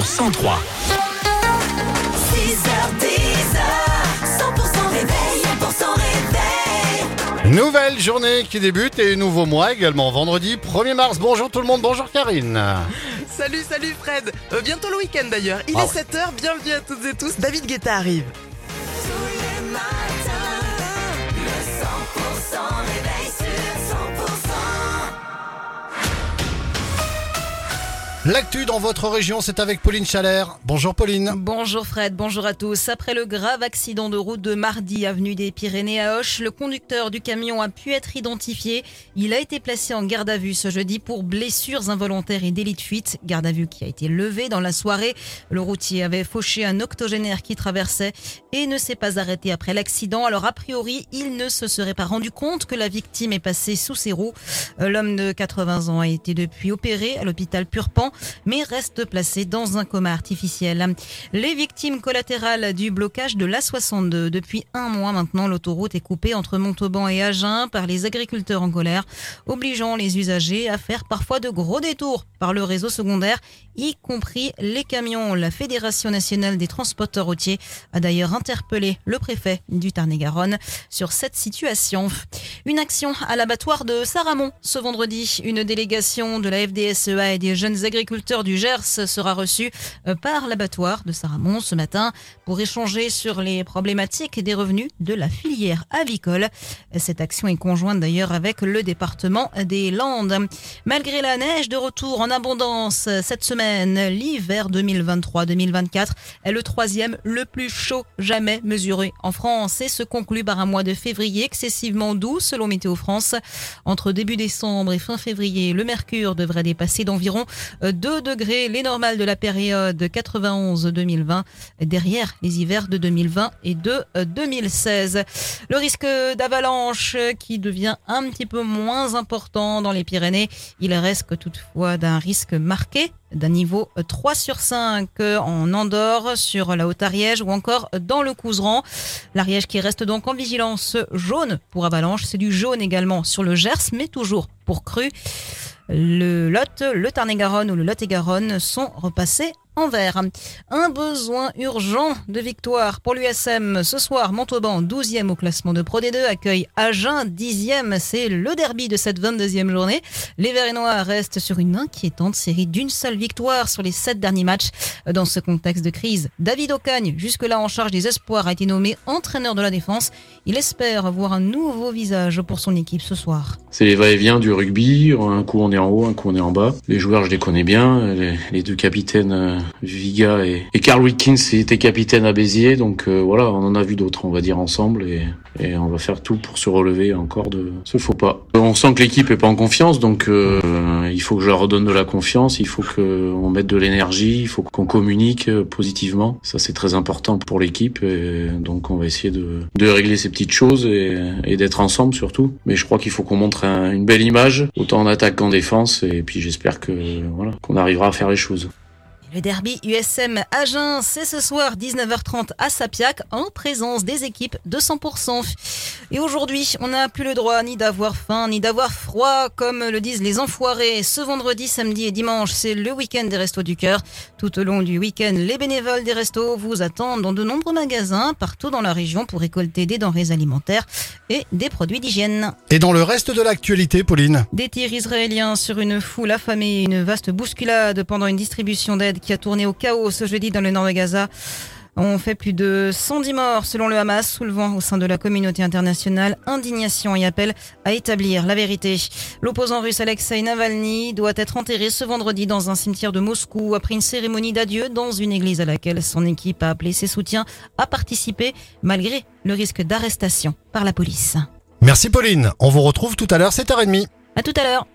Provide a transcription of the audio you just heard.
sur 103. 6h10, 100% réveil, 100% réveil. Nouvelle journée qui débute et nouveau mois également vendredi 1er mars. Bonjour tout le monde, bonjour Karine. Salut, salut Fred Euh, Bientôt le week-end d'ailleurs. Il Ah est 7h, bienvenue à toutes et tous. David Guetta arrive. Tous les matins, L'actu dans votre région, c'est avec Pauline Chalère. Bonjour Pauline. Bonjour Fred, bonjour à tous. Après le grave accident de route de mardi avenue des Pyrénées à Auch, le conducteur du camion a pu être identifié. Il a été placé en garde à vue ce jeudi pour blessures involontaires et délit de fuite. Garde à vue qui a été levée dans la soirée. Le routier avait fauché un octogénaire qui traversait et ne s'est pas arrêté après l'accident. Alors a priori, il ne se serait pas rendu compte que la victime est passée sous ses roues. Euh, L'homme de 80 ans a été depuis opéré à l'hôpital Purpan mais reste placé dans un coma artificiel. Les victimes collatérales du blocage de l'A62. Depuis un mois maintenant, l'autoroute est coupée entre Montauban et Agen par les agriculteurs en colère, obligeant les usagers à faire parfois de gros détours par le réseau secondaire, y compris les camions. La Fédération nationale des transporteurs routiers a d'ailleurs interpellé le préfet du Tarn-et-Garonne sur cette situation. Une action à l'abattoir de Saramon ce vendredi. Une délégation de la FDSEA et des jeunes agriculteurs du Gers sera reçue euh, par l'abattoir de Saramon ce matin pour échanger sur les problématiques des revenus de la filière avicole. Cette action est conjointe d'ailleurs avec le département des Landes. Malgré la neige de retour en abondance cette semaine, l'hiver 2023-2024 est le troisième le plus chaud jamais mesuré en France et se conclut par un mois de février excessivement doux selon Météo France. Entre début décembre et fin février, le mercure devrait dépasser d'environ 2 degrés les normales de la période 91-2020 derrière les hivers de 2020 et de 2016. Le risque d'avalanche qui devient un petit peu moins important dans les Pyrénées, il reste toutefois d'un risque marqué d'un niveau 3 sur 5 en Andorre, sur la Haute-Ariège ou encore dans le Couseran. L'Ariège qui reste donc en vigilance jaune pour avalanche, c'est du jaune également sur le Gers, mais toujours pour cru. Le Lot, le Tarn-et-Garonne ou le Lot-et-Garonne sont repassés Un besoin urgent de victoire pour l'USM. Ce soir, Montauban, 12e au classement de Pro D2, accueille Agen, 10e. C'est le derby de cette 22e journée. Les Verts et Noirs restent sur une inquiétante série d'une seule victoire sur les 7 derniers matchs. Dans ce contexte de crise, David Ocagne, jusque-là en charge des espoirs, a été nommé entraîneur de la défense. Il espère voir un nouveau visage pour son équipe ce soir. C'est les va-et-vient du rugby. Un coup on est en haut, un coup on est en bas. Les joueurs, je les connais bien. Les, les deux capitaines, euh, Viga et, et Carl Witkins, étaient capitaines à Béziers. Donc euh, voilà, on en a vu d'autres, on va dire ensemble, et, et on va faire tout pour se relever encore de ce faux pas. On sent que l'équipe est pas en confiance, donc euh, il faut que je leur redonne de la confiance. Il faut que on mette de l'énergie. Il faut qu'on communique euh, positivement. Ça, c'est très important pour l'équipe. Et donc on va essayer de, de régler ces petites choses et, et d'être ensemble surtout. Mais je crois qu'il faut qu'on montre un- une belle image, autant en attaque qu'en défense. Et puis j'espère que voilà qu'on arrivera à faire les choses. Le derby USM Agen, c'est ce soir 19h30 à Sapiac en présence des équipes de 100%. Et aujourd'hui, on n'a plus le droit ni d'avoir faim ni d'avoir froid comme le disent les enfoirés. Ce vendredi, samedi et dimanche, c'est le week-end des Restos du Cœur. Tout au long du week-end, les bénévoles des restos vous attendent dans de nombreux magasins partout dans la région pour récolter des denrées alimentaires et des produits d'hygiène. Et dans le reste de l'actualité, Pauline? Des tirs israéliens sur une foule affamée, une vaste bousculade pendant une distribution d'aide qui a tourné au chaos ce jeudi dans le nord de Gaza. On fait plus de 110 morts selon le Hamas, soulevant au sein de la communauté internationale indignation et appel à établir la vérité. L'opposant russe Alexei Navalny doit être enterré ce vendredi dans un cimetière de Moscou après une cérémonie d'adieu dans une église à laquelle son équipe a appelé ses soutiens à participer malgré le risque d'arrestation par la police. Merci Pauline, on vous retrouve tout à l'heure 7h30. À tout à l'heure.